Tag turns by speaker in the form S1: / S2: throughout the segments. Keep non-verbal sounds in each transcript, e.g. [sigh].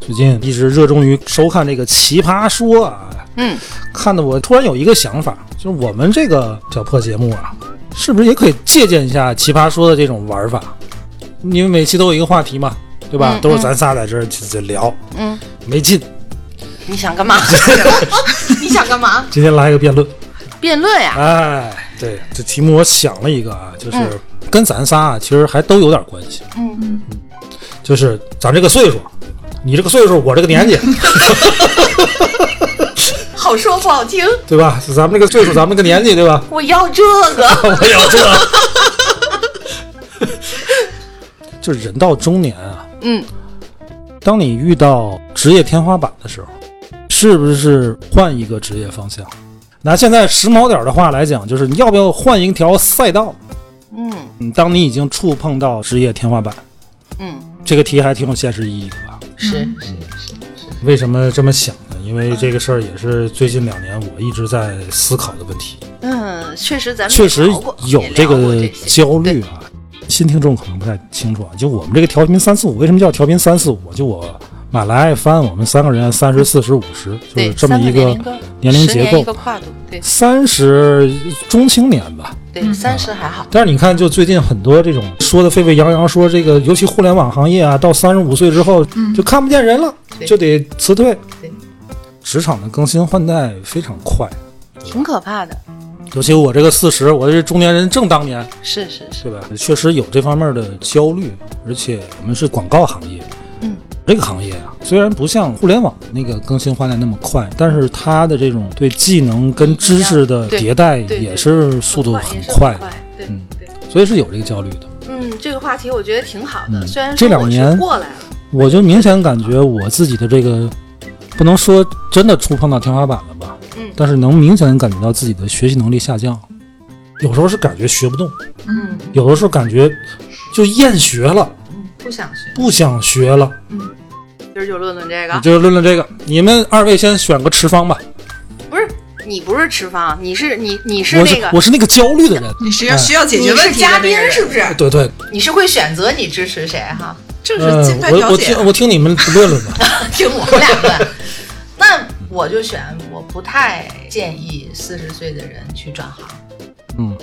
S1: 最近一直热衷于收看这个《奇葩说》啊，
S2: 嗯，
S1: 看得我突然有一个想法，就是我们这个小破节目啊，是不是也可以借鉴一下《奇葩说》的这种玩法？因为每期都有一个话题嘛，对吧？
S2: 嗯
S1: 都是咱仨在这儿去去聊，
S2: 嗯，
S1: 没劲。
S2: 你想干嘛？[laughs] 你想干嘛？
S1: 今天来一个辩论，
S2: 辩论呀？
S1: 哎，对，这题目我想了一个啊，就是
S2: 嗯
S1: 跟咱仨啊，其实还都有点关系，
S2: 嗯，
S1: 就是咱这个岁数，你这个岁数，我这个年纪，[laughs]
S2: 好说不好听，
S1: 对吧？咱们这个岁数，咱们这个年纪，对吧？[laughs]
S2: 我要这个。
S1: 我要这个。就是人到中年啊，
S2: 嗯，
S1: 当你遇到职业天花板的时候，是不是换一个职业方向？拿现在时髦点的话来讲，就是你要不要换一条赛道？
S2: 嗯
S1: 嗯，当你已经触碰到职业天花板，
S2: 嗯，
S1: 这个题还挺有现实意义的吧？
S2: 是
S1: 为什么这么想呢？因为这个事儿也是最近两年我一直在思考的问题，
S2: 嗯，确实咱们
S1: 确实有这个焦虑啊。新听众可能不太清楚啊，就我们这个调频三四五，为什么叫调频三四五？就我马来翻，我们三个人三十四十五十，就是这么一个
S2: 年龄
S1: 结构。三十中青年吧，
S2: 对，三十还好。
S1: 但是你看，就最近很多这种说的沸沸扬扬，说这个尤其互联网行业啊，到三十五岁之后就看不见人了，就得辞退。
S2: 对。
S1: 职场的更新换代非常快，
S2: 挺可怕的，
S1: 尤其我这个四十，我这中年人正当年，
S2: 是是是，
S1: 对吧？确实有这方面的焦虑，而且我们是广告行业，
S2: 嗯，
S1: 这个行业啊，虽然不像互联网那个更新换代那么快，但是它的这种对技能跟知识的迭代也是速度很快嗯
S2: 对。
S1: 所以是有这个焦虑的。
S2: 嗯，这个话题我觉得挺好的，
S1: 嗯
S2: 虽然
S1: 这两年
S2: 过来了，
S1: 我就明显感觉我自己的这个，不能说真的触碰到天花板了吧，
S2: 嗯
S1: 但是能明显感觉到自己的学习能力下降，有时候是感觉学不动，
S2: 嗯，
S1: 有的时候感觉就厌学了，
S2: 不想学，
S1: 不想学了。
S2: 今儿就论论这个。
S1: 就论论这个，你们二位先选个持方吧。
S2: 不是你不是持方，你是你你是那个
S1: 是我是那个焦虑的人，
S3: 你是要
S1: 哎
S3: 需要解决问题的
S2: 嘉宾是不是？
S1: 对对，
S2: 你是会选择你支持谁哈？
S3: 就是
S1: 嗯
S3: 静态
S1: 我
S3: 调解
S1: 我听。我听你们论论吧。[laughs]
S2: 听我们俩论。那我就选，我不太建议四十岁的人去转行，
S1: 嗯，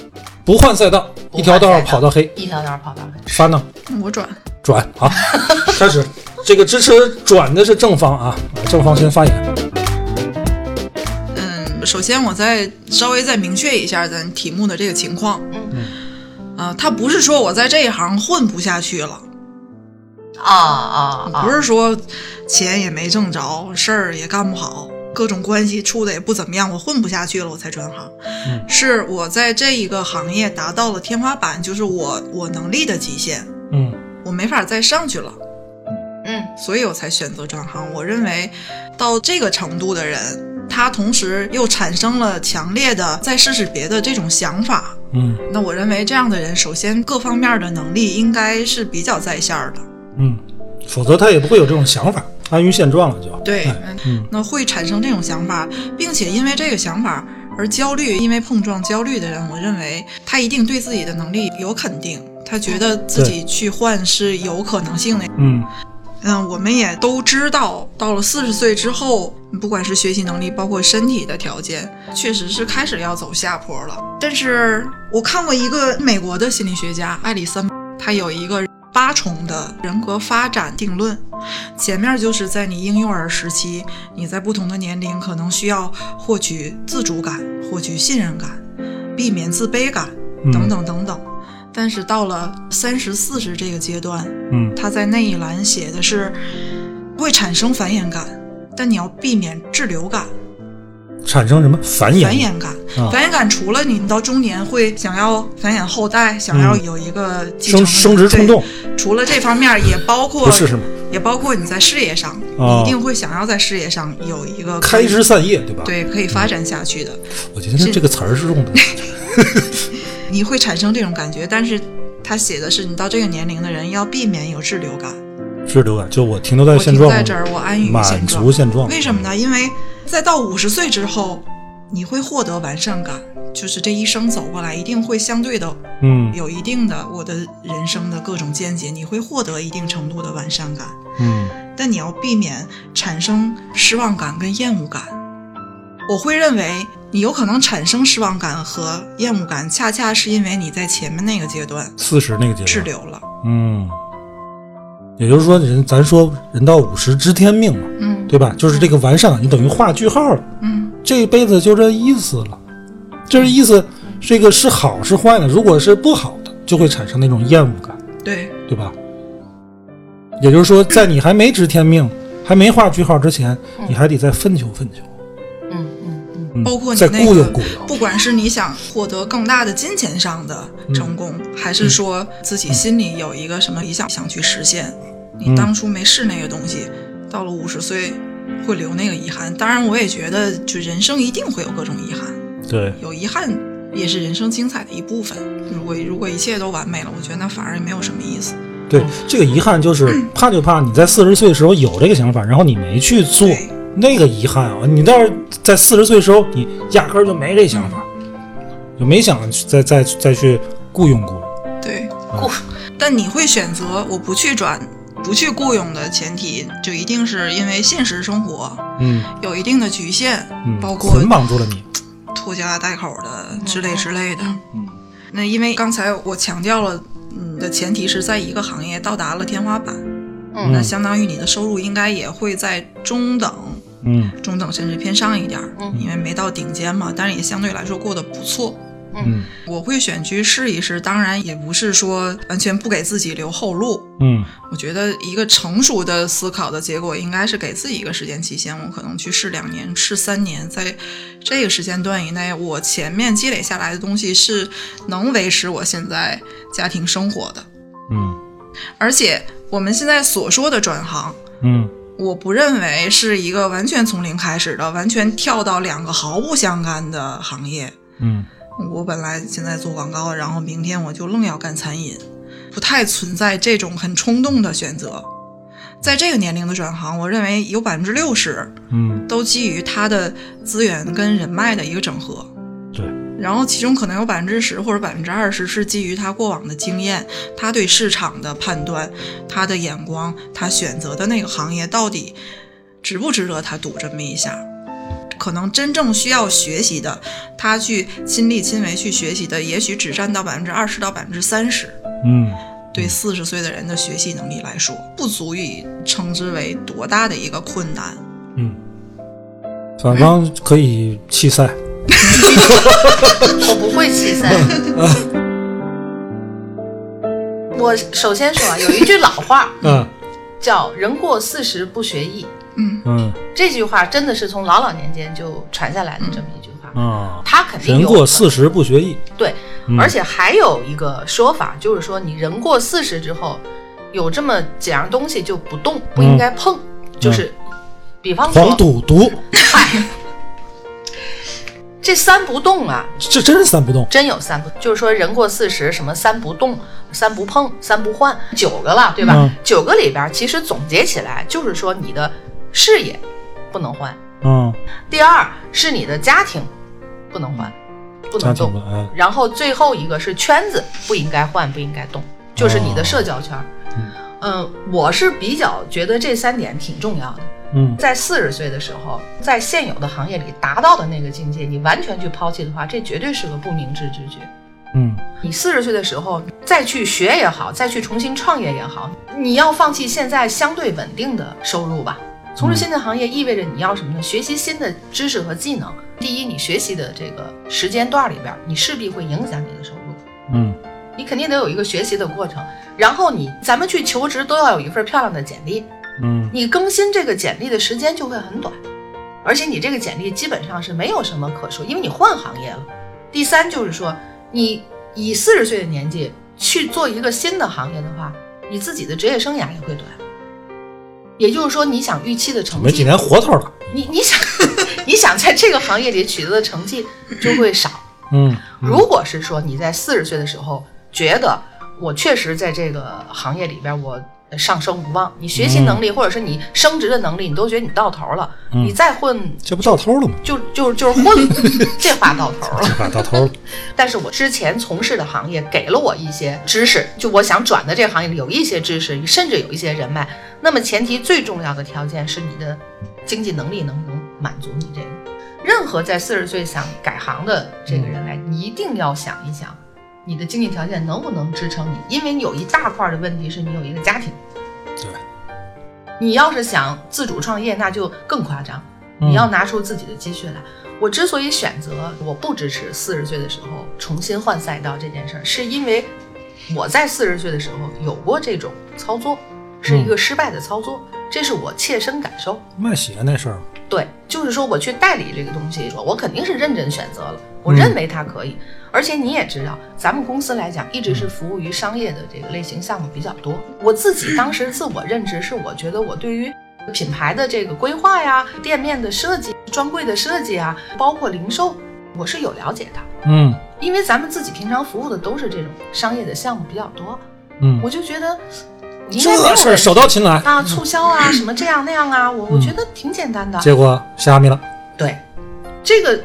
S1: 不换赛道，一条道跑到黑。
S2: 一条道跑到黑。
S1: 翻呢？
S3: 我转，
S1: 转啊，开始。这个支持转的是正方啊，正方先发言。
S4: 嗯，首先我再稍微再明确一下咱题目的这个情况。
S2: 嗯
S4: 啊、他不是说我在这一行混不下去了，
S2: 啊啊啊！
S4: 不是说钱也没挣着，事儿也干不好，各种关系处的也不怎么样，我混不下去了，我才转行。
S1: 嗯
S4: 是我在这一个行业达到了天花板，就是我我能力的极限，
S1: 嗯
S4: 我没法再上去了。
S2: 嗯
S4: 所以我才选择转行。我认为，到这个程度的人，他同时又产生了强烈的再试试别的这种想法。
S1: 嗯
S4: 那我认为这样的人，首先各方面的能力应该是比较在线儿的。
S1: 嗯，否则他也不会有这种想法，安于现状了就。
S4: 对
S1: 哎，嗯
S4: 那会产生这种想法，并且因为这个想法而焦虑，因为碰撞焦虑的人，我认为他一定对自己的能力有肯定，他觉得自己去换是有可能性的。
S1: 嗯
S4: 嗯，我们也都知道，到了四十岁之后，不管是学习能力，包括身体的条件，确实是开始要走下坡了。但是我看过一个美国的心理学家艾里森，他有一个八重的人格发展定论，前面就是在你婴幼儿时期，你在不同的年龄可能需要获取自主感、获取信任感、避免自卑感
S1: 嗯
S4: 等等等等。但是到了三十四十这个阶段，
S1: 嗯
S4: 他在那一栏写的是会产生繁衍感，但你要避免滞留感。
S1: 产生什么繁衍？
S4: 繁衍感，
S1: 啊
S4: 繁衍感除了你到中年会想要繁衍后代，想要
S1: 嗯
S4: 有一个
S1: 生生殖冲动
S4: 除了这方面，也包括
S1: 不是什么？
S4: 也也包括你在事业上，一定会想要在事业上有一个
S1: 开枝散叶，对吧？，
S4: 对可以发展下去的，
S1: 我觉得这个词儿是用的，[laughs] [laughs] [laughs]
S4: 你会产生这种感觉。但是他写的是你到这个年龄的人要避免有滞留感。
S1: 滞留感，就我停留在现状，
S4: 停在这儿，我安于
S1: 满足。现状。
S4: 为什么呢？因为在到五十岁之后，你会获得完善感，就是这一生走过来，一定会相对的
S1: 嗯
S4: 有一定的我的人生的各种见解，你会获得一定程度的完善感。
S1: 嗯
S4: 但你要避免产生失望感跟厌恶感。我会认为你有可能产生失望感和厌恶感，恰恰是因为你在前面那个阶段
S1: 四十那个阶段，
S4: 滞留了。
S1: 嗯，也就是说，人咱说人到五十知天命嘛，
S4: 嗯
S1: 对吧？就是这个完善感，你等于画句号了，
S4: 嗯，
S1: 这辈子就这意思了。这意思，这个是好是坏呢？如果是不好的，就会产生那种厌恶感，
S4: 对，
S1: 对吧？也就是说，在你还没知天命、还没画句号之前，你还得再奋求奋求，
S4: 包括你那个。不管是你想获得更大的金钱上的成功，还是说自己心里有一个什么理想想去实现，你当初没试那个东西，到了五十岁会留那个遗憾。当然，我也觉得，就人生一定会有各种遗憾，
S1: 对，
S4: 有遗憾也是人生精彩的一部分。如果如果一切都完美了，我觉得那反而也没有什么意思。
S1: 对，这个遗憾就是怕就怕你在四十岁的时候有这个想法，然后你没去做，
S4: 对
S1: 那个遗憾啊！你倒是在四十岁的时候，你压根儿就没这想法，就没想再再再去雇佣雇佣。
S4: 对，
S2: 雇
S4: 但你会选择我不去转。不去雇佣的前提，就一定是因为现实生活
S1: 嗯
S4: 有一定的局限，
S1: 嗯，
S4: 包括
S1: 捆绑住了你。
S4: 拖家带口的之类之类的。
S1: 嗯
S4: 那因为刚才我强调了，你的前提是在一个行业到达了天花板，
S2: 嗯
S4: 那相当于你的收入应该也会在中等、
S1: 嗯
S4: 中等甚至偏上一点儿，
S2: 嗯
S4: 因为没到顶尖嘛，但是也相对来说过得不错。
S1: 嗯
S4: 我会选去试一试，当然也不是说完全不给自己留后路。
S1: 嗯
S4: 我觉得一个成熟的思考的结果，应该是给自己一个时间期限，我可能去试两年、试三年，在这个时间段以内，我前面积累下来的东西是能维持我现在家庭生活的。
S1: 嗯
S4: 而且我们现在所说的转行，
S1: 嗯
S4: 我不认为是一个完全从零开始的，完全跳到两个毫不相干的行业。
S1: 嗯
S4: 我本来现在做广告，然后明天我就愣要干餐饮，不太存在这种很冲动的选择。在这个年龄的转行，我认为有百分之六十
S1: 嗯，
S4: 都基于他的资源跟人脉的一个整合，
S1: 对，
S4: 然后其中可能有百分之十或者百分之二十是基于他过往的经验，他对市场的判断，他的眼光，他选择的那个行业到底值不值得他赌这么一下。可能真正需要学习的，他去亲力亲为去学习的，也许只占到百分之二十到百分之三十。
S1: 嗯
S4: 对四十岁的人的学习能力来说，不足以称之为多大的一个困难。
S1: 嗯，反方可以弃赛。[laughs]
S2: 我不会弃赛。[laughs] 我首先说啊，有一句老话
S1: 嗯。
S2: 叫“人过四十不学艺
S4: 嗯，
S1: 嗯”，
S2: 这句话真的是从老老年间就传下来的这么一句话。
S1: 啊，
S2: 他肯定
S1: 人
S2: 有
S1: 过四十不学艺。
S2: 对，
S1: 嗯。
S2: 而且还有一个说法，就是说你人过四十之后，有这么几样东西就不动，不应该碰，就是，比方说
S1: 黄赌毒，
S2: 嗨，这三不动啊，
S1: 这真是三不动。
S2: 真有三不，就是说人过四十，什么三不动、三不碰、三不换，九个了，对吧？
S1: 嗯
S2: 九个里边，其实总结起来就是说你的事业不能换，
S1: 嗯，
S2: 第二是你的家庭不能换，不能动然后最后一个是圈子不应该换，不应该动，就是你的社交圈儿。嗯，我是比较觉得这三点挺重要的。
S1: 嗯
S2: 在四十岁的时候，在现有的行业里达到的那个境界，你完全去抛弃的话，这绝对是个不明智之举。
S1: 嗯
S2: 你四十岁的时候再去学也好，再去重新创业也好，你要放弃现在相对稳定的收入吧。从事新的行业意味着你要什么呢？学习新的知识和技能。第一，你学习的这个时间段里边，你势必会影响你的收入。
S1: 嗯
S2: 你肯定得有一个学习的过程，然后你咱们去求职都要有一份漂亮的简历，
S1: 嗯
S2: 你更新这个简历的时间就会很短，而且你这个简历基本上是没有什么可说，因为你换行业了。第三就是说，你以四十岁的年纪去做一个新的行业的话，你自己的职业生涯也会短。也就是说，你想预期的成绩，
S1: 没几年活头了。
S2: 你你想 [laughs] 你想在这个行业里取得的成绩就会少。
S1: 嗯，
S2: 如果是说你在四十岁的时候觉得我确实在这个行业里边我上升无望，你学习能力或者是你升职的能力，你都觉得你到头了，你再混
S1: 这不到头了吗？
S2: 就就就是混，[laughs] 这话到头了。
S1: 这话到头了。[laughs]
S2: 但是我之前从事的行业给了我一些知识，就我想转的这个行业里有一些知识，甚至有一些人脉。那么前提最重要的条件是你的经济能力能不能满足你这个。任何在四十岁想改行的这个人来，你一定要想一想，你的经济条件能不能支撑你？因为你有一大块的问题是你有一个家庭。
S1: 对，
S2: 你要是想自主创业，那就更夸张，
S1: 嗯
S2: 你要拿出自己的积蓄来。我之所以选择我不支持四十岁的时候重新换赛道这件事儿，是因为我在四十岁的时候有过这种操作，是一个失败的操作，这是我切身感受。
S1: 卖鞋那事儿，
S2: 对，就是说我去代理这个东西，我肯定是认真选择了，我认为它可以。而且你也知道，咱们公司来讲，一直是服务于商业的这个类型项目比较多。我自己当时自我认知是，我觉得我对于品牌的这个规划呀、店面的设计、专柜的设计啊，包括零售，我是有了解的。
S1: 嗯
S2: 因为咱们自己平常服务的都是这种商业的项目比较多，
S1: 嗯，
S2: 我就觉得
S1: 这事儿手到擒来，
S2: 啊，促销啊，什么这样那样啊，我我觉得挺简单的。
S1: 结果虾米了。
S2: 对，这个，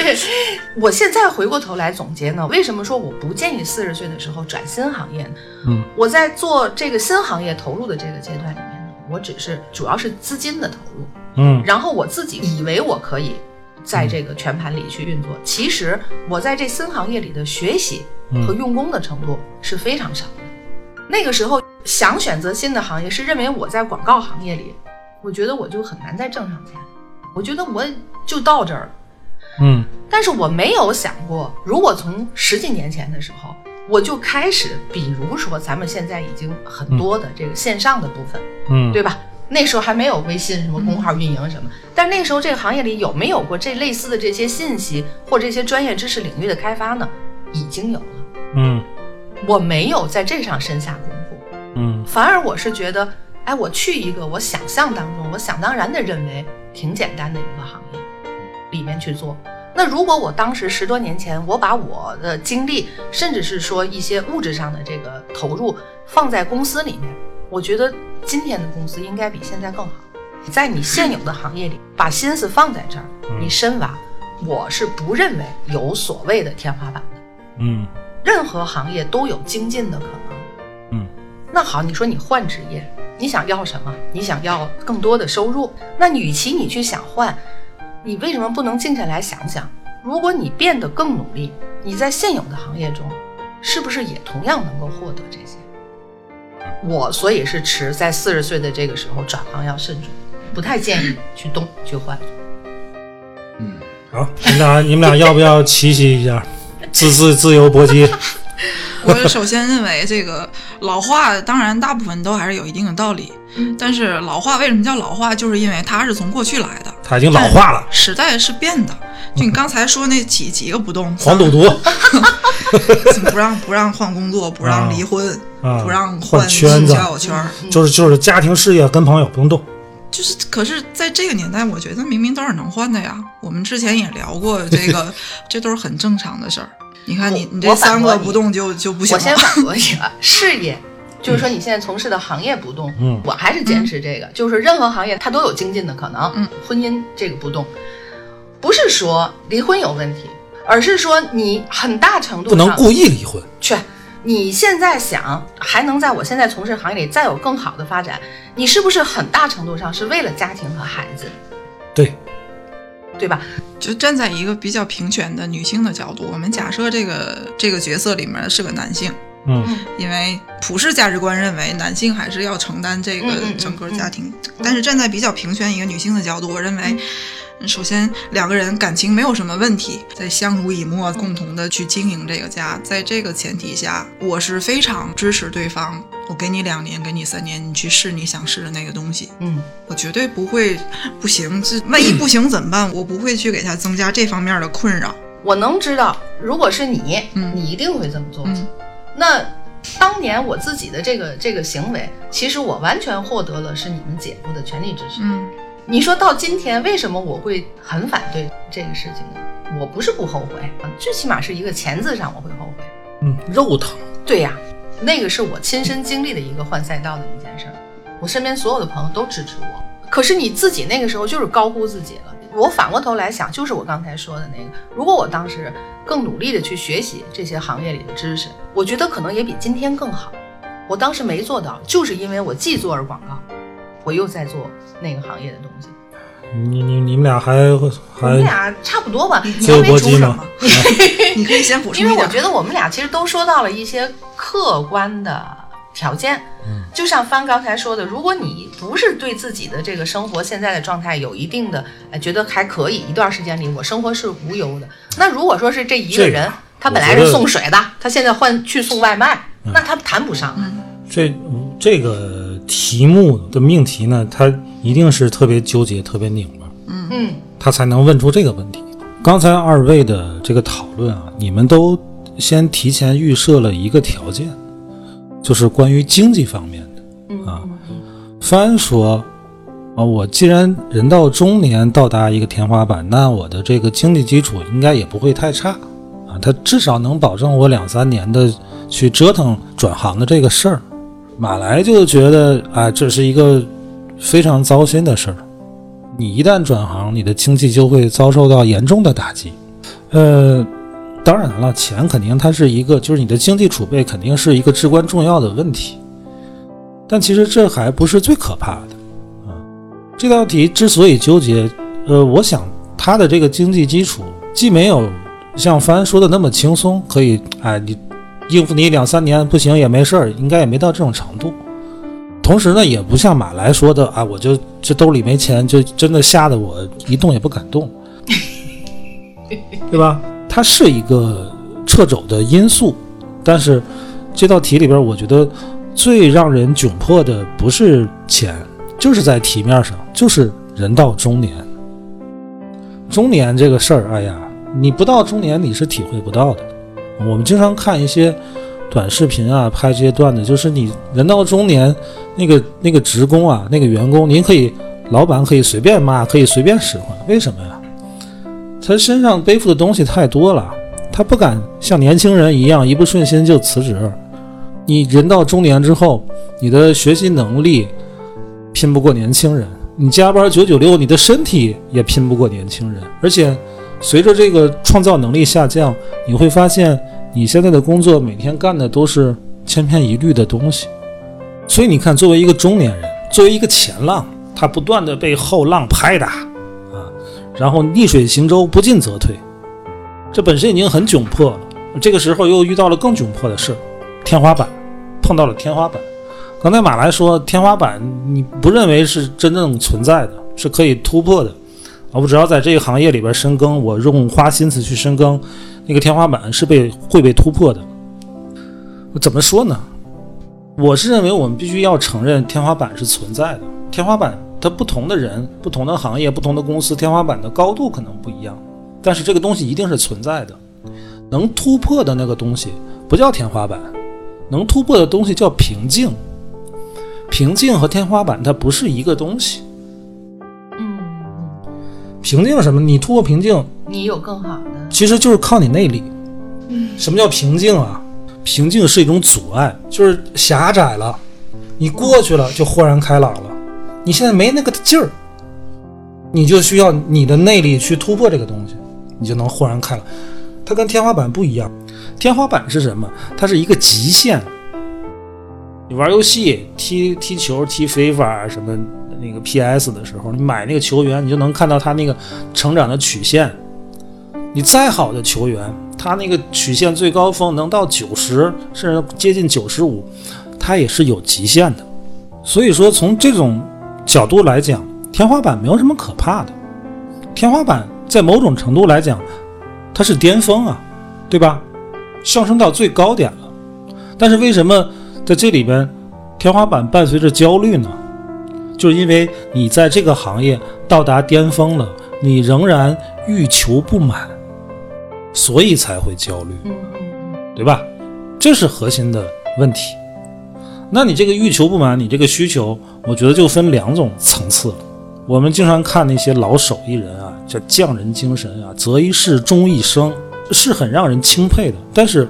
S2: [laughs] 我现在回过头来总结呢，为什么说我不建议四十岁的时候转新行业呢？
S1: 嗯，
S2: 我在做这个新行业投入的这个阶段里面呢，我只是主要是资金的投入，
S1: 嗯
S2: 然后我自己以为我可以在这个全盘里去运作，其实我在这新行业里的学习和用功的程度是非常少的。那个时候想选择新的行业，是认为我在广告行业里，我觉得我就很难再挣上钱，我觉得我就到这儿了。
S1: 嗯
S2: 但是我没有想过，如果从十几年前的时候，我就开始，比如说咱们现在已经很多的这个线上的部分，
S1: 嗯，
S2: 对吧？那时候还没有微信什么公号运营什么，但那时候这个行业里有没有过这类似的这些信息或这些专业知识领域的开发呢？已经有了，
S1: 嗯
S2: 我没有在这上深下功夫，
S1: 嗯
S2: 反而我是觉得，哎，我去一个我想象当中，我想当然的认为挺简单的一个行业里面去做。那如果我当时十多年前，我把我的精力，甚至是说一些物质上的这个投入放在公司里面，我觉得今天的公司应该比现在更好。在你现有的行业里，把心思放在这儿，你深挖，我是不认为有所谓的天花板的。
S1: 嗯
S2: 任何行业都有精进的可能。
S1: 嗯，
S2: 那好，你说你换职业，你想要什么？你想要更多的收入，那你与其你去想换，你为什么不能静下来想想？如果你变得更努力，你在现有的行业中，是不是也同样能够获得这些？我所以是持在四十岁的这个时候转行要慎重，不太建议去动去换。
S1: 嗯好，你们俩你们俩要不要齐齐一下？自自自由搏击。[laughs]
S4: 我首先认为这个老话，当然大部分都还是有一定的道理。
S2: 嗯
S4: 但是老话为什么叫老话？就是因为它是从过去来的，
S1: 它已经老化了，
S4: 时代是变的。就你刚才说那几几个不动，[laughs]
S1: 黄赌毒
S4: 不让不让换工作，不让离婚，
S1: 啊，
S4: 不让
S1: 换
S4: 换
S1: 圈子，
S4: 交友圈儿，
S1: 就是就是家庭事业跟朋友不用动。
S4: 就是，可是在这个年代，我觉得明明都是能换的呀。我们之前也聊过这个，[laughs] 这都是很正常的事儿。你看你你这三个不动就就不行了。
S2: 我先反驳一个，[laughs] 事业就是说你现在从事的行业不动，
S1: 嗯
S2: 我还是坚持这个，就是任何行业它都有精进的可能，
S4: 嗯，
S2: 婚姻这个不动，不是说离婚有问题，而是说你很大程度上
S1: 不能故意离婚。
S2: 去。你现在想还能在我现在从事行业里再有更好的发展，你是不是很大程度上是为了家庭和孩子，
S1: 对，
S2: 对吧？
S4: 就站在一个比较平权的女性的角度，我们假设这个这个角色里面是个男性，
S1: 嗯。
S4: 因为普世价值观认为男性还是要承担这个整个家庭，但是站在比较平权一个女性的角度，我认为。首先，两个人感情没有什么问题，在相濡以沫，共同的去经营这个家。在这个前提下，我是非常支持对方。我给你两年，给你三年，你去试你想试的那个东西。
S2: 嗯，
S4: 我绝对不会不行，这万一不行怎么办？我不会去给他增加这方面的困扰。
S2: 我能知道，如果是你，
S4: 嗯
S2: 你一定会这么做。
S4: 嗯
S2: 那当年我自己的这个这个行为，其实我完全获得了是你们姐夫的全力支持。
S4: 嗯
S2: 你说到今天，为什么我会很反对这个事情呢？我不是不后悔，啊最起码是一个钱字上我会后悔。
S1: 嗯，肉疼。
S2: 对呀，那个是我亲身经历的一个换赛道的一件事儿，我身边所有的朋友都支持我。可是你自己那个时候就是高估自己了。我反过头来想，就是我刚才说的那个，如果我当时更努力的去学习这些行业里的知识，我觉得可能也比今天更好。我当时没做到，就是因为我既做着广告，我又在做那个行业的东西。
S1: 你你你们俩还
S2: 我们俩差不多吧，
S4: 你
S1: 自由搏击吗？[laughs]
S4: 你可以先补充。
S2: 因为我觉得我们俩其实都说到了一些客观的条件，
S1: 嗯，
S2: 就像帆刚才说的，如果你不是对自己的这个生活现在的状态有一定的，呃，觉得还可以，一段时间里我生活是无忧的，那如果说是这一个人，他本来是送水的，他现在换去送外卖，那他谈不上。
S1: 这这个题目的命题呢，他一定是特别纠结、特别拧巴，
S2: 嗯嗯，
S1: 他才能问出这个问题。刚才二位的这个讨论啊，你们都先提前预设了一个条件，就是关于经济方面的。
S2: 嗯
S1: 啊帆说：“啊，我既然人到中年到达一个天花板，那我的这个经济基础应该也不会太差啊，他至少能保证我两三年的去折腾转行的这个事儿。”马来就觉得啊，这是一个非常糟心的事儿。你一旦转行，你的经济就会遭受到严重的打击。呃，当然了，钱肯定它是一个，就是你的经济储备肯定是一个至关重要的问题。但其实这还不是最可怕的啊！这道题之所以纠结，呃，我想它的这个经济基础既没有像帆说的那么轻松，可以哎你应付你两三年不行也没事儿，应该也没到这种程度。同时呢，也不像马来说的啊，我就这兜里没钱，就真的吓得我一动也不敢动，[laughs] 对吧？它是一个掣肘的因素，但是这道题里边，我觉得最让人窘迫的不是钱，就是在题面上，就是人到中年。中年这个事儿，哎呀，你不到中年你是体会不到的。我们经常看一些短视频啊，拍这些段子，就是你人到中年，那个那个职工啊，那个员工，您可以，老板可以随便骂，可以随便使唤，为什么呀？他身上背负的东西太多了，他不敢像年轻人一样一不顺心就辞职。你人到中年之后，你的学习能力拼不过年轻人，你加班九九六，你的身体也拼不过年轻人，而且随着这个创造能力下降，你会发现你现在的工作每天干的都是千篇一律的东西。所以你看，作为一个中年人，作为一个前浪，他不断的被后浪拍打啊，然后逆水行舟，不进则退，这本身已经很窘迫了。这个时候又遇到了更窘迫的事，天花板，碰到了天花板。刚才马来说，天花板你不认为是真正存在的，是可以突破的。我只要在这个行业里边深耕，我用花心思去深耕，那个天花板是被会被突破的。怎么说呢？我是认为我们必须要承认天花板是存在的。天花板，它不同的人、不同的行业、不同的公司，天花板的高度可能不一样，但是这个东西一定是存在的。能突破的那个东西不叫天花板，能突破的东西叫瓶颈。瓶颈和天花板它不是一个东西。
S2: 嗯，
S1: 瓶颈是什么？你突破瓶颈，
S2: 你有更好的，
S1: 其实就是靠你内力。嗯什么叫瓶颈啊？瓶颈是一种阻碍，就是狭窄了，你过去了就豁然开朗了。你现在没那个劲儿，你就需要你的内力去突破这个东西，你就能豁然开朗。它跟天花板不一样，天花板是什么？它是一个极限。你玩游戏、踢踢球、踢非法什么那个 PS 的时候，你买那个球员，你就能看到他那个成长的曲线。你再好的球员，他那个曲线最高峰能到九十，甚至接近九十五，他也是有极限的。所以说，从这种角度来讲，天花板没有什么可怕的。天花板在某种程度来讲，它是巅峰啊，对吧？上升到最高点了。但是为什么在这里边，天花板伴随着焦虑呢？就是因为你在这个行业到达巅峰了，你仍然欲求不满。所以才会焦虑，对吧？这是核心的问题。那你这个欲求不满，你这个需求，我觉得就分两种层次了。我们经常看那些老手艺人啊，叫匠人精神啊，择一事终一生，是很让人钦佩的。但是，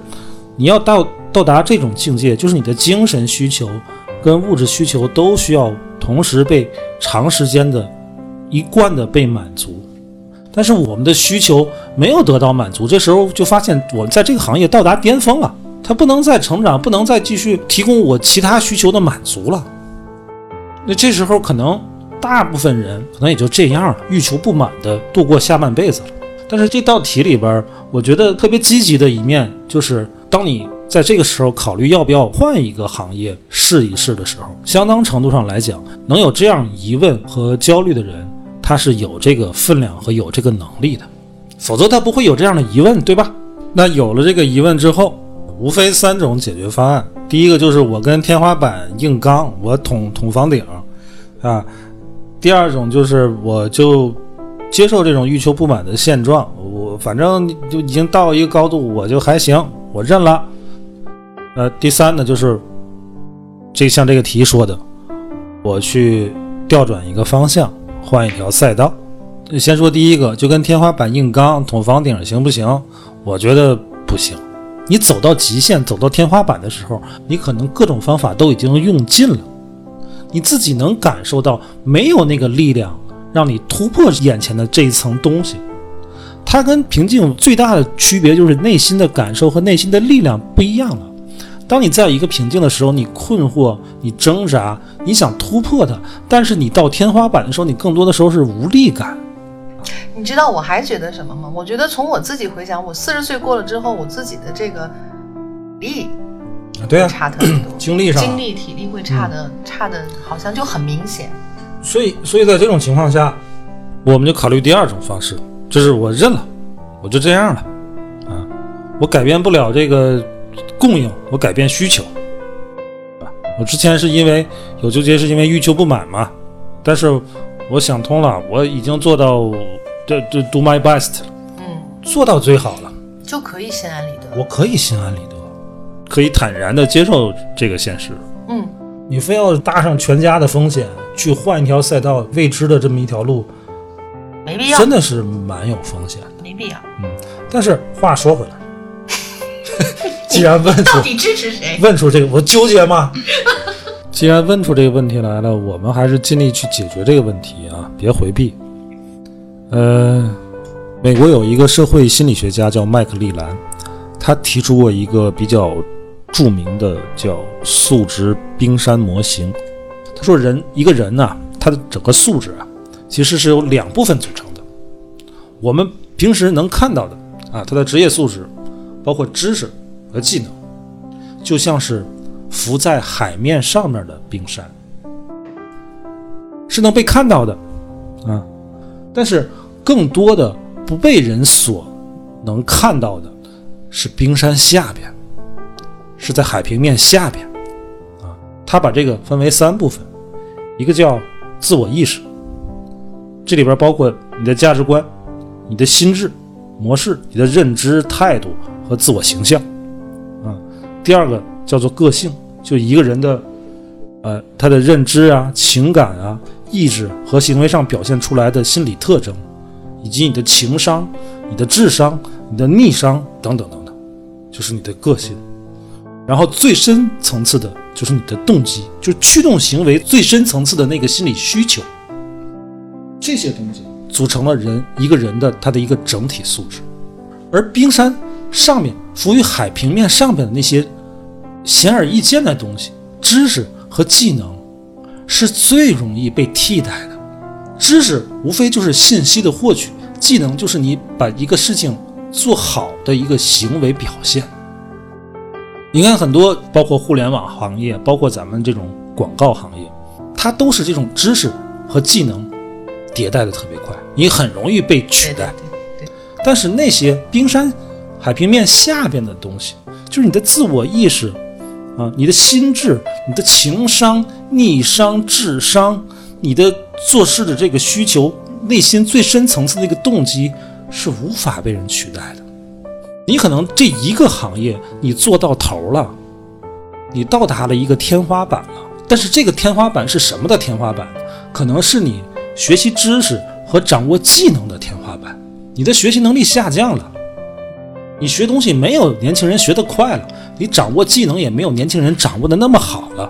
S1: 你要到到达这种境界，就是你的精神需求跟物质需求都需要同时被长时间的、一贯的被满足。但是我们的需求没有得到满足，这时候就发现我们在这个行业到达巅峰了，它不能再成长，不能再继续提供我其他需求的满足了。那这时候可能大部分人可能也就这样了，欲求不满的度过下半辈子了。但是这道题里边，我觉得特别积极的一面就是，当你在这个时候考虑要不要换一个行业试一试的时候，相当程度上来讲，能有这样疑问和焦虑的人。他是有这个分量和有这个能力的，否则他不会有这样的疑问，对吧？那有了这个疑问之后，无非三种解决方案。第一个就是我跟天花板硬刚，我捅捅房顶，啊。第二种就是我就接受这种欲求不满的现状，我反正就已经到一个高度，我就还行，我认了。呃，第三呢，就是这像这个题说的，我去调转一个方向。换一条赛道，先说第一个，就跟天花板硬刚捅房顶行不行？我觉得不行。你走到极限，走到天花板的时候，你可能各种方法都已经用尽了，你自己能感受到没有那个力量让你突破眼前的这一层东西。它跟平静最大的区别就是内心的感受和内心的力量不一样了。当你在一个瓶颈的时候，你困惑，你挣扎，你想突破它，但是你到天花板的时候，你更多的时候是无力感。
S2: 你知道我还觉得什么吗？我觉得从我自己回想，我四十岁过了之后，我自己的这个力，
S1: 对啊，
S2: 差特别多，
S1: 精力上，
S2: 精力体力会差的，差的好像就很明显。
S1: 所以，所以在这种情况下，我们就考虑第二种方式，就是我认了，我就这样了，啊，我改变不了这个。供应我改变需求，啊，我之前是因为有纠结，是因为欲求不满嘛，但是我想通了，我已经做到这这 do my best 了，
S2: 嗯，
S1: 做到最好了，
S2: 就可以心安理得。
S1: 我可以心安理得，可以坦然的接受这个现实。
S2: 嗯，
S1: 你非要搭上全家的风险去换一条赛道，未知的这么一条路，
S2: 没必要，
S1: 真的是蛮有风险的，
S2: 没必要。
S1: 嗯，但是话说回来。既然问出
S2: 到底支持谁？
S1: 问出这个我纠结吗？[laughs] 既然问出这个问题来了，我们还是尽力去解决这个问题啊，别回避。呃，美国有一个社会心理学家叫麦克利兰，他提出过一个比较著名的叫素质冰山模型。他说，人一个人呐，他的整个素质啊，其实是由两部分组成的。我们平时能看到的啊，他的职业素质，包括知识。和技能，就像是浮在海面上面的冰山，是能被看到的，啊，但是更多的不被人所能看到的，是冰山下边，是在海平面下边，啊，他把这个分为三部分，一个叫自我意识，这里边包括你的价值观、你的心智模式、你的认知态度和自我形象。第二个叫做个性，就一个人的，呃，他的认知啊、情感啊、意志和行为上表现出来的心理特征，以及你的情商、你的智商、你的逆商等等等等，就是你的个性。然后最深层次的就是你的动机，就是驱动行为最深层次的那个心理需求。这些东西组成了人一个人的他的一个整体素质，而冰山。上面浮于海平面上边的那些显而易见的东西，知识和技能是最容易被替代的。知识无非就是信息的获取，技能就是你把一个事情做好的一个行为表现。你看，很多包括互联网行业，包括咱们这种广告行业，它都是这种知识和技能迭代的特别快，你很容易被取代。但是那些冰山。海平面下边的东西，就是你的自我意识，啊，你的心智、你的情商、逆商、智商，你的做事的这个需求，内心最深层次的那个动机，是无法被人取代的。你可能这一个行业你做到头了，你到达了一个天花板了。但是这个天花板是什么的天花板？可能是你学习知识和掌握技能的天花板。你的学习能力下降了，你学东西没有年轻人学得快了，你掌握技能也没有年轻人掌握的那么好了。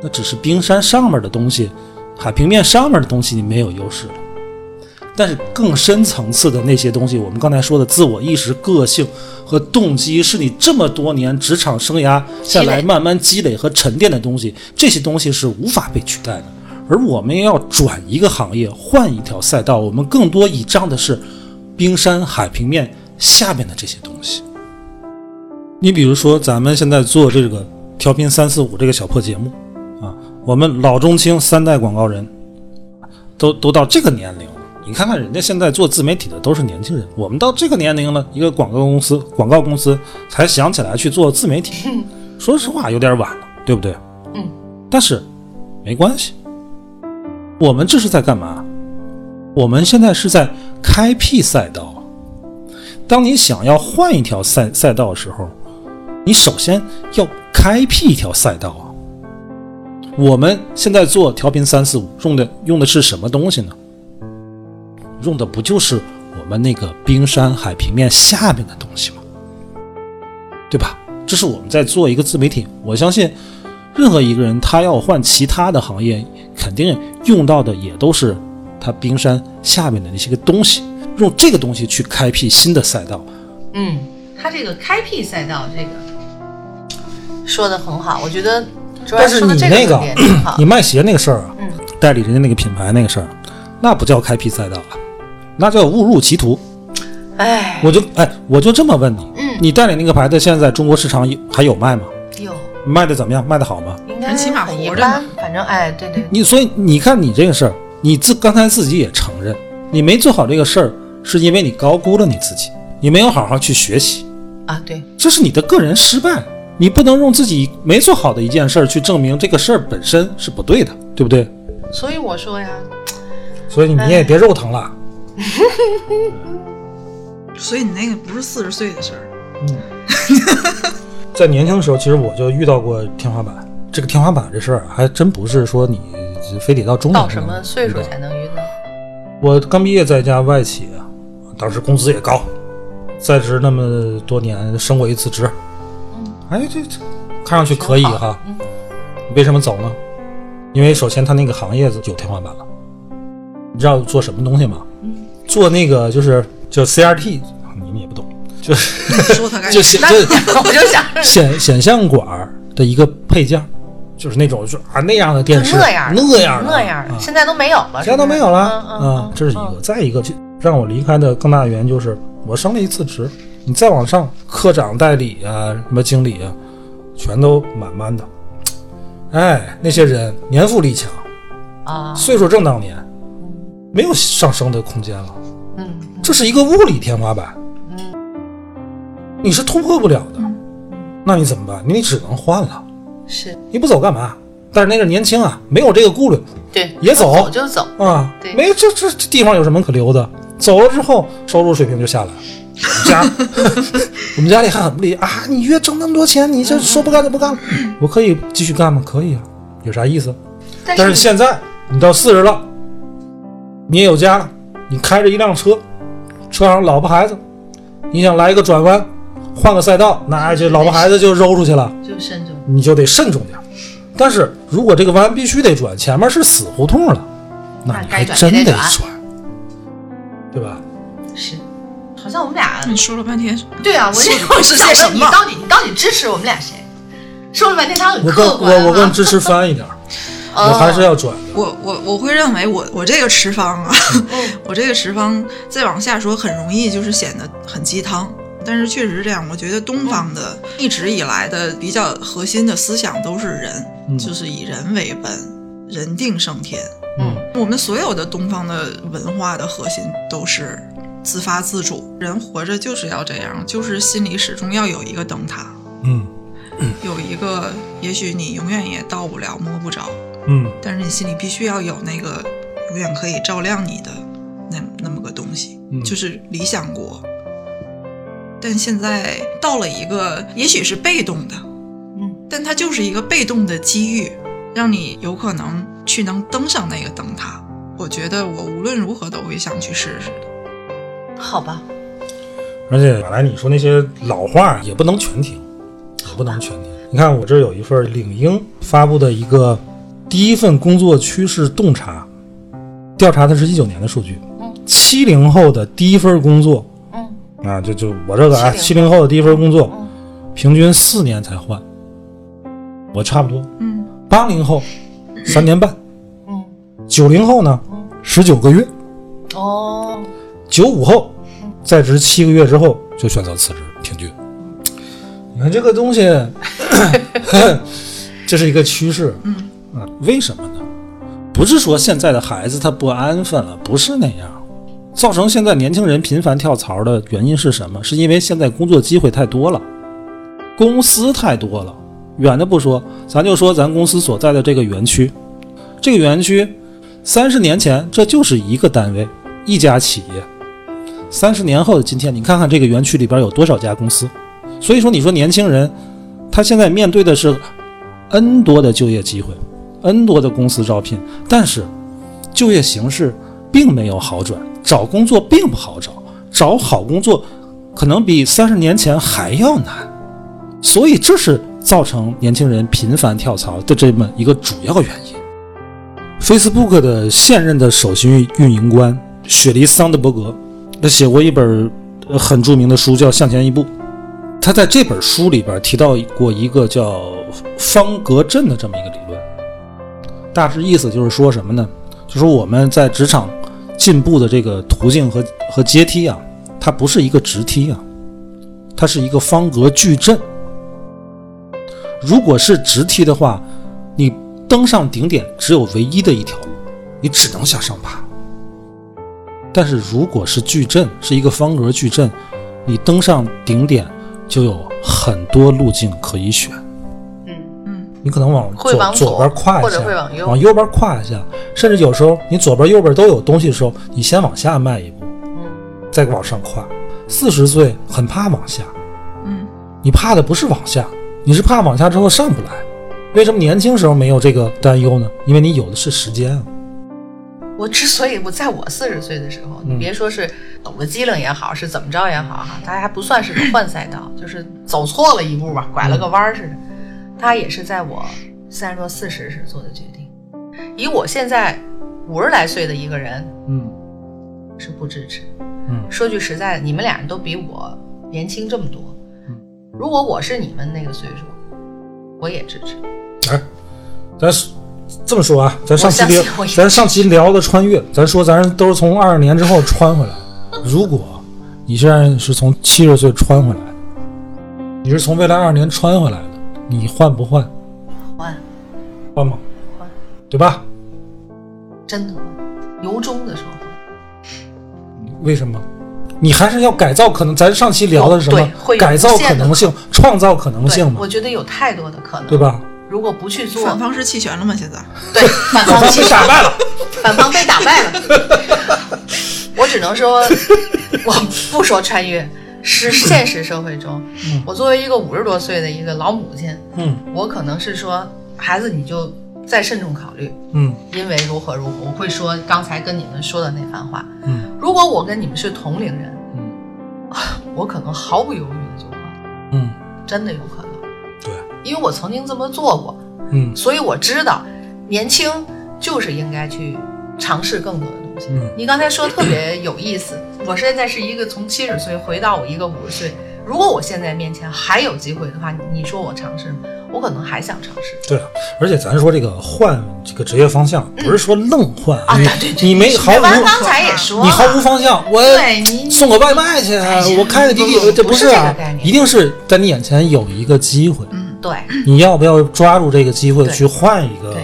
S1: 那只是冰山上面的东西，海平面上面的东西你没有优势了。但是更深层次的那些东西，我们刚才说的自我意识、个性和动机，是你这么多年职场生涯下来慢慢积累和沉淀的东西，这些东西是无法被取代的。而我们要转一个行业，换一条赛道，我们更多倚仗的是冰山海平面下面的这些东西。你比如说，咱们现在做这个调频三四五这个小破节目啊，我们老中青三代广告人，都都到这个年龄了。你看看人家现在做自媒体的都是年轻人，我们到这个年龄了，一个广告公司广告公司才想起来去做自媒体，说实话有点晚了，对不对？
S2: 嗯。
S1: 但是没关系，我们这是在干嘛？我们现在是在开辟赛道。当你想要换一条赛赛道的时候，你首先要开辟一条赛道啊。我们现在做调频三四五用的用的是什么东西呢？用的不就是我们那个冰山海平面下面的东西吗？对吧？这是我们在做一个自媒体。我相信，任何一个人他要换其他的行业，肯定用到的也都是他冰山下面的那些个东西，用这个东西去开辟新的赛道。
S2: 嗯，他这个开辟赛道这个说的很好，我觉得主要
S1: 但是你那个你。卖鞋那个事儿啊，
S2: 嗯
S1: 代理人家那个品牌那个事儿，那不叫开辟赛道啊，那叫误入歧途。
S2: 哎，
S1: 我就哎，我就这么问你，
S2: 嗯
S1: 你代理那个牌子现在在中国市场有还有卖吗？
S2: 有
S1: 卖的怎么样？卖的好吗？
S2: 应该
S4: 人起码
S2: 很一
S4: 活着
S2: 反正哎，对对，
S1: 你所以你看你这个事儿，你自刚才自己也承认，你没做好这个事儿，是因为你高估了你自己，你没有好好去学习，
S2: 啊对，
S1: 这是你的个人失败。你不能用自己没做好的一件事儿去证明这个事儿本身是不对的，对不对？
S2: 所以我说呀，
S1: 所以你也别肉疼了。[laughs]
S4: 所以你那个不是四十岁的事儿，嗯
S1: 在年轻的时候，其实我就遇到过天花板。这个天花板这事儿啊还真不是说你非得到中年
S2: 到什么岁数才能遇到？
S1: 我刚毕业在一家外企，当时工资也高，在职那么多年，升过一次职。哎，这这看上去可以哈。为什么走呢？因为首先他那个行业有天花板了。你知道做什么东西吗？做那个就是就 CRT，你们也不懂，就是 [laughs] 就
S4: 啥？
S1: 显就 [laughs]
S2: 我就想
S1: 显显像管儿的一个配件儿，就是那种就啊那样的电视，
S2: 那样的
S1: 那样的
S2: 那样的，
S1: 啊
S2: 现在都没有了，
S1: 现在都没有了
S2: 嗯
S1: 这是一个。
S2: 嗯
S1: 再一个，就让我离开的更大的原因就是我升了一次职，你再往上，科长、代理啊，什么经理啊，全都满满的。哎，那些人年富力强，
S2: 啊，
S1: 岁数正当年，没有上升的空间了。
S2: 嗯
S1: 这是一个物理天花板，
S2: 嗯
S1: 你是突破不了的。那你怎么办？你只能换了。
S2: 是
S1: 你不走干嘛？但是那个年轻啊，没有这个顾虑
S2: 对，
S1: 也走
S2: 走就走，
S1: 啊
S2: 对，
S1: 没这这这地方有什么可留的？走了之后，收入水平就下来了。我们家 [laughs] 我们家里还很不理啊，你月挣那么多钱，你这说不干就不干了。我可以继续干吗？可以啊，有啥意思？
S2: 但
S1: 但是现在你到四十了，你也有家了，你开着一辆车，车上老婆孩子，你想来一个转弯，换个赛道，那这老婆孩子就揉出去了。
S2: 就慎重，
S1: 你就得慎重点。但是如果这个弯必须得转，前面是死胡同了，那
S2: 那
S1: 你还真得
S2: 转，
S1: 对吧？
S2: 是，好像我们俩
S4: 你说了半天，
S2: 对啊，我
S4: 是
S2: 想
S4: 些什么
S2: 问你到底你到底支持我们俩谁？说了半天他很
S1: 我更
S2: 客观啊
S1: 我我更支持翻一点，[laughs] 我还是要转的。
S4: 我我我会认为我我这个持方啊，[laughs] 我这个持方再往下说很容易就是显得很鸡汤，但是确实是这样。我觉得东方的一直以来的比较核心的思想都是人，
S1: 嗯
S4: 就是以人为本，人定胜天。
S2: 嗯。
S4: 我们所有的东方的文化的核心都是自发自主，人活着就是要这样，就是心里始终要有一个灯塔，
S1: 嗯。
S4: 有一个也许你永远也到不了、摸不着，
S1: 嗯。
S4: 但是你心里必须要有那个永远可以照亮你的那那么个东西，
S1: 嗯。
S4: 就是理想国。但现在到了一个也许是被动的，
S2: 嗯，
S4: 但但它就是一个被动的机遇，让你有可能去能登上那个灯塔。我觉得我无论如何都会想去试试的。
S2: 好吧，
S1: 而且本来你说那些老话也不能全听，也不能全听。你看我这有一份领英发布的一个第一份工作趋势洞察，调查的是一九年的数据。
S2: 嗯
S1: 七零后的第一份工作
S2: 嗯
S1: 啊，就就我这个啊，七
S2: 70
S1: 零后的第一份工作，
S2: 嗯
S1: 平均四年才换，我差不多。
S4: 嗯，
S1: 八零后三年半，
S2: 嗯，
S1: 九零后呢十九个月，
S2: 哦，
S1: 九五后在职七个月之后就选择辞职，平均。你看这个东西，[laughs] 这是一个趋势。
S4: 嗯
S1: 啊，为什么呢？不是说现在的孩子他不安分了，不是那样。造成现在年轻人频繁跳槽的原因是什么？是因为现在工作机会太多了，公司太多了。远的不说，咱就说咱公司所在的这个园区，这个园区三十年前这就是一个单位，一家企业。三十年后的今天，你看看这个园区里边有多少家公司。所以说，你说年轻人他现在面对的是 N 多的就业机会，N 多的公司招聘，但是就业形势并没有好转，找工作并不好找，找好工作可能比三十年前还要难，所以这是造成年轻人频繁跳槽的这么一个主要原因。Facebook 的现任的首席运营官雪梨桑德伯格，他写过一本很著名的书，叫《向前一步》。他在这本书里边提到过一个叫方格阵的这么一个理论，大致意思就是说什么呢？就是我们在职场进步的这个途径和和阶梯啊，它不是一个直梯啊，它是一个方格矩阵。如果是直梯的话，你登上顶点只有唯一的一条路，你只能向上爬。但是如果是矩阵，是一个方格矩阵，你登上顶点就有很多路径可以选。
S2: 嗯
S4: 嗯
S1: 你可能往左
S2: 往左
S1: 左边跨一
S2: 或
S1: 下，
S2: 者会往右
S1: 往右边跨一下，甚至有时候你左边右边都有东西的时候，你先往下迈一步，
S2: 嗯
S1: 再往上跨。四十岁很怕往下，
S4: 嗯
S1: 你怕的不是往下，你是怕往下之后上不来。为什么年轻时候没有这个担忧呢？因为你有的是时间啊。
S2: 我之所以我在我四十岁的时候，
S1: 嗯
S2: 你别说是抖个机灵也好，是怎么着也好哈，他还不算是换赛道，就是走错了一步吧，拐了个弯儿似的。他也是在我三十多四十时做的决定。以我现在五十来岁的一个人
S1: 嗯
S2: 是不支持。
S1: 嗯
S2: 说句实在的，你们俩人都比我年轻这么多
S1: 嗯，
S2: 如果我是你们那个岁数，我也支持。
S1: 哎，咱是这么说啊，咱上期聊咱上期聊的穿越，咱说咱都是从二十年之后穿回来。[laughs] 如果你现在是从七十岁穿回来，你是从未来二十年穿回来的，你换不换？
S2: 换
S1: 换吗？
S2: 换，
S1: 对吧？
S2: 真的换，由衷的说换。
S1: 为什么？你还是要改造可能？咱上期聊的是什么
S2: 会？
S1: 改造可能性，创造可能性，嘛
S2: 我，觉得有太多的可能，
S1: 对？吧？
S2: 如果不去做，
S4: 反方是弃权了吗？现在
S2: 对 [laughs] 反方
S1: 被打败了。
S2: 反方被打败了。我只能说，我不说穿越，是现实社会中，
S1: 嗯
S2: 我作为一个五十多岁的一个老母亲，
S1: 嗯
S2: 我可能是说，孩子你就再慎重考虑，
S1: 嗯
S2: 因为如何如何，我会说刚才跟你们说的那番话。
S1: 嗯
S2: 如果我跟你们是同龄人，
S1: 嗯。[laughs]
S2: 我可能毫不犹豫的就换，
S1: 嗯，
S2: 真的有可能，
S1: 对，
S2: 因为我曾经这么做过。
S1: 嗯。
S2: 所以我知道，年轻就是应该去尝试更多的东西。
S1: 嗯。
S2: 你刚才说特别有意思，我现在是一个从七十岁回到我一个五十岁，如果我现在面前还有机会的话，你你说我尝试吗？我可能还想尝试。
S1: 对啊，而且咱说这个换这个职业方向，不是说愣换
S2: 啊，
S1: 你
S2: 对对对，
S1: 你没毫无
S2: 完刚才也说了，
S1: 你毫无方向，我
S2: 对你
S1: 送个外卖去，我开个滴滴这
S2: 不是
S1: 是啊
S2: 这个概，念
S1: 一定是在你眼前有一个机会，
S4: 嗯
S2: 对，
S1: 你要不要抓住这个机会去换一个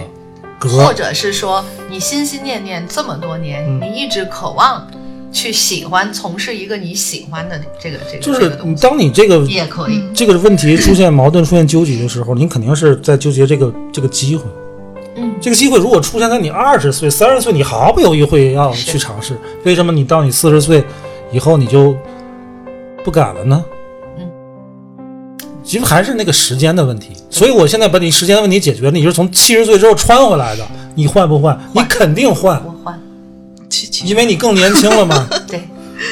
S2: 或？者是说你心心念念这么多年，
S1: 嗯
S2: 你一直渴望去喜欢从事一个你喜欢的这个这个
S1: 就是当你这个
S2: 也可以。
S1: 这个问题出现矛盾、出现纠结的时候，你肯定是在纠结这个这个机会。
S2: 嗯，
S1: 这个机会如果出现在你二十岁、三十岁，你毫不犹豫会要去尝试。为什么你到你四十岁以后你就不敢了呢？
S2: 嗯，
S1: 其实还是那个时间的问题。所以我现在把你时间的问题解决了，你是从七十岁之后穿回来的，你换不换？你肯定换，因为你更年轻了嘛。[laughs]
S2: 对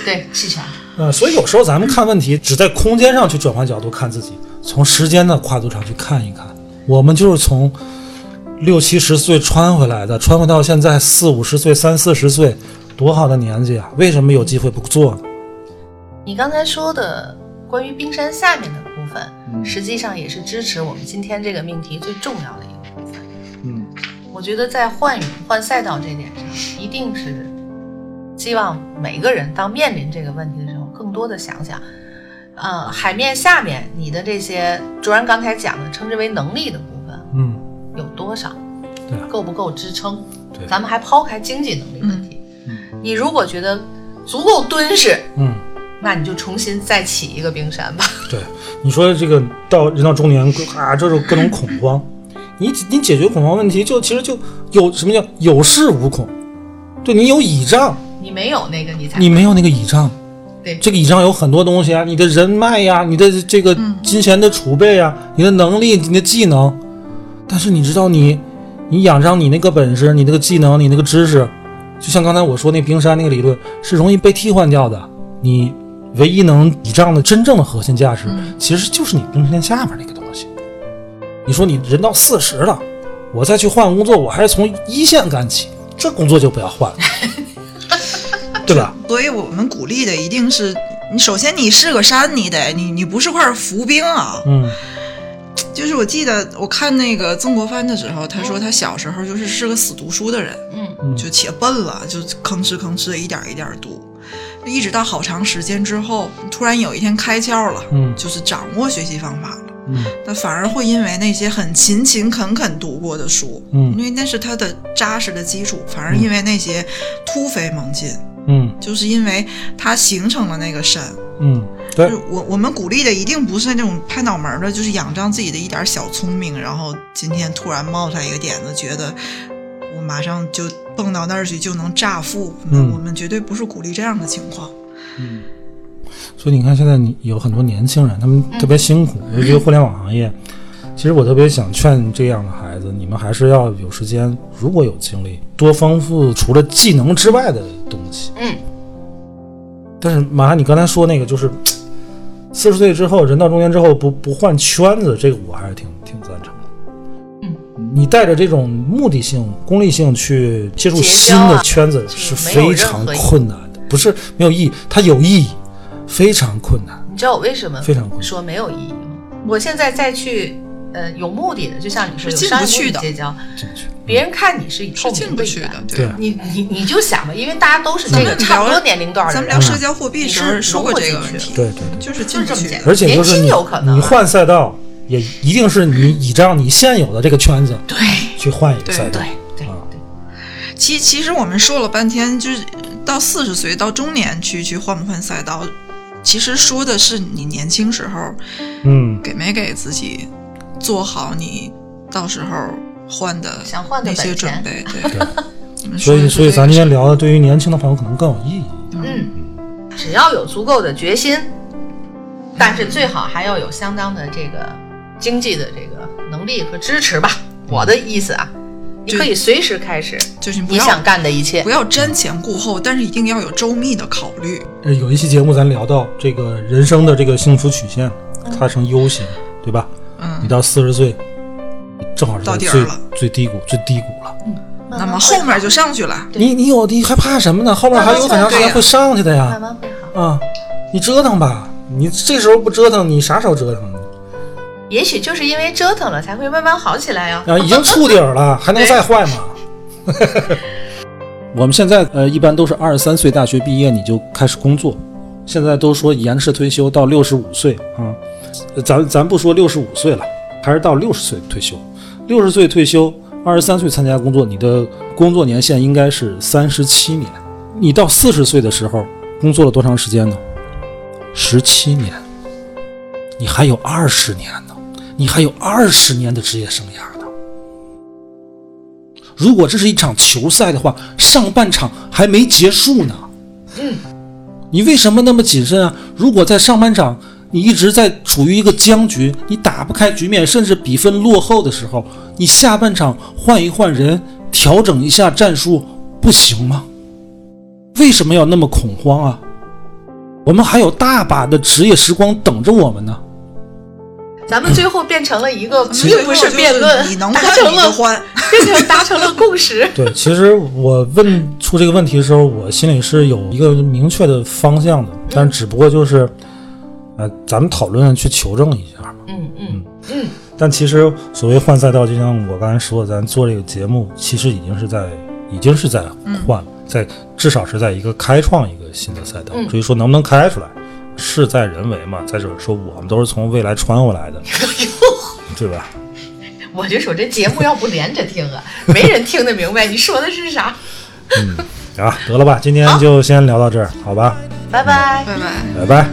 S2: 对，气场。
S1: 呃，所以有时候咱们看问题，只在空间上去转换角度看自己，从时间的跨度上去看一看。我们就是从六七十岁穿回来的，穿回到现在四五十岁、三四十岁，多好的年纪啊！为什么有机会不做呢？
S2: 你刚才说的关于冰山下面的部分，实际上也是支持我们今天这个命题最重要的一个部分。
S1: 嗯，
S2: 我觉得在换羽换赛道这点上，一定是希望每个人当面临这个问题的时候，更多的想想，呃，海面下面你的这些卓然刚才讲的称之为能力的部分
S1: 嗯，
S2: 有多少，
S1: 对。啊，
S2: 够不够支撑？
S1: 对。
S2: 咱们还抛开经济能力问题，嗯。你如果觉得足够敦实，
S1: 嗯，
S2: 那你就重新再起一个冰山吧。
S1: 对，你说这个到人到中年啊，这种各种恐慌，[laughs] 你你解决恐慌问题，就其实就有什么叫有恃无恐，对你有倚仗，
S2: 你没有那个，你才
S1: 你没有那个倚仗。
S2: 对
S1: 这个倚仗有很多东西啊，你的人脉呀，你的这个金钱的储备啊，你的能力，你的技能。但是你知道你，你仰仗你那个本事，你那个技能，你那个知识，就像刚才我说那冰山那个理论，是容易被替换掉的。你唯一能倚仗的真正的核心价值，其实就是你冰山下面那个东西。你说你人到四十了，我再去换工作，我还是从一线干起，这工作就不要换了，[laughs] 对吧？
S4: 所以我们鼓励的一定是，你首先你是个山，你得你你不是块浮冰啊。
S1: 嗯。
S4: 就是我记得我看那个曾国藩的时候，他说他小时候就是是个死读书的人，
S2: 嗯。
S1: 嗯。
S4: 就且笨了，就吭哧吭哧的一点一点读，一直到好长时间之后，突然有一天开窍了，
S1: 嗯。
S4: 就是掌握学习方法了。
S1: 嗯。
S4: 那反而会因为那些很勤勤恳恳读过的书，
S1: 嗯。
S4: 因为那是他的扎实的基础，反而因为那些突飞猛进，
S1: 嗯
S4: 就是因为它形成了那个山。
S1: 嗯，对
S4: 就是我我们鼓励的一定不是那种拍脑门儿的，就是仰仗自己的一点小聪明，然后今天突然冒出来一个点子，觉得我马上就蹦到那儿去就能炸富。那
S1: 嗯
S4: 我们绝对不是鼓励这样的情况。
S1: 嗯所以你看，现在你有很多年轻人，他们特别辛苦，尤其是互联网行业。其实我特别想劝这样的孩子，你们还是要有时间，如果有精力，多丰富除了技能之外的东西。
S2: 嗯，
S1: 但是马上你刚才说那个，就是 [tsk] 四十岁之后，人到中年之后不不换圈子，这个我还是挺挺赞成的。
S2: 嗯，
S1: 你带着这种目的性、功利性去接触新的圈子
S2: 是
S1: 非常困难的，不是没有意义，它有意义，非常困难。
S2: 你知道我为什么
S1: 非常困难
S2: 说没有意义吗？我现在再去呃有目的的，就像你说有商业目
S4: 不去的
S2: 的结交，
S1: 进去。
S2: 别人看你是以透
S4: 是进不去的，
S1: 对啊
S2: 你你你就想吧，因为大家都是这个差不多年龄段的，
S4: 咱们聊社交货币
S2: 是
S4: 说过这个问题，
S1: 对对对，
S4: 就是
S2: 就
S4: 进不去的。
S2: 这么简单。
S1: 而且就是
S2: 年轻
S1: 你
S2: 有可能。啊
S1: 你换赛道，也一定是你倚仗你现有的这个圈子
S2: 对。
S1: 去换一个赛道。
S2: 对。对，
S4: 其其实我们说了半天，就是到四十岁到中年去去换不换赛道，其实说的是你年轻时候
S1: 嗯，
S4: 给没给自己做好你到时候换的
S2: 想换的
S4: 那些准备。对，[laughs]
S1: 所以所以咱今天聊的对于年轻的朋友可能更有意义。
S2: 嗯，只要有足够的决心，但是最好还要有相当的这个经济的这个能力和支持吧。[laughs] 我的意思啊，你可以随时开始
S4: 就是
S2: 你想干的一切
S4: 不。要瞻前顾后，但是一定要有周密的考虑。
S1: 呃有一期节目咱聊到这个人生的这个幸福曲线，它成 U 型，对吧？你
S4: 嗯，
S1: 到四十岁，正好是在最
S4: 到底儿了
S1: 最低谷最低谷了。
S4: 那么后面就上去了。
S1: 你你有你还怕什么呢？后面还有很长时间会上去的呀
S2: 慢。慢会好。
S1: 啊，你折腾吧，你这时候不折腾，你啥时候折腾呢？
S2: 也许就是因为折腾了，才会慢慢好起来呀。
S1: 啊，已经触底儿了，还能再坏吗？[laughs] 我们现在呃，一般都是二十三岁大学毕业你就开始工作，现在都说延迟退休到六十五岁啊，呃咱咱不说六十五岁了，还是到六十岁退休。六十岁退休，二十三岁参加工作，你的工作年限应该是三十七年。你到四十岁的时候，工作了多长时间呢？十七年。你还有二十年呢，你还有二十年的职业生涯呢。如果这是一场球赛的话，上半场还没结束呢。
S2: 嗯，
S1: 你为什么那么谨慎啊？如果在上半场你一直在处于一个僵局，你打不开局面，甚至比分落后的时候，你下半场换一换人，调整一下战术，不行吗？为什么要那么恐慌啊？我们还有大把的职业时光等着我们呢。
S2: 咱们最后变成了一个，
S4: 最
S2: 并不
S4: 是
S2: 辩论，
S4: 你能
S2: 达
S4: 换
S2: 成了
S4: 换。[laughs]
S2: 变成达成了共识。[laughs]
S1: 对，其实我问出这个问题的时候，我心里是有一个明确的方向的，但只不过就是，呃，咱们讨论去求证一下嘛。
S2: 嗯嗯嗯，[laughs]
S1: 但其实所谓换赛道，就像我刚才说的，咱做这个节目，其实已经是在，已经是在换了，在至少是在一个开创一个新的赛道。
S2: 嗯
S1: 至于说能不能开出来，事在人为嘛。再者说，我们都是从未来穿回来的，对吧？[laughs]
S2: 我就说这节目要不连着听啊，没人听得明白你说的是啥。
S1: 嗯啊，得了吧，今天就先聊到这儿，好吧，
S2: 拜拜。
S4: 拜拜。
S1: 拜拜。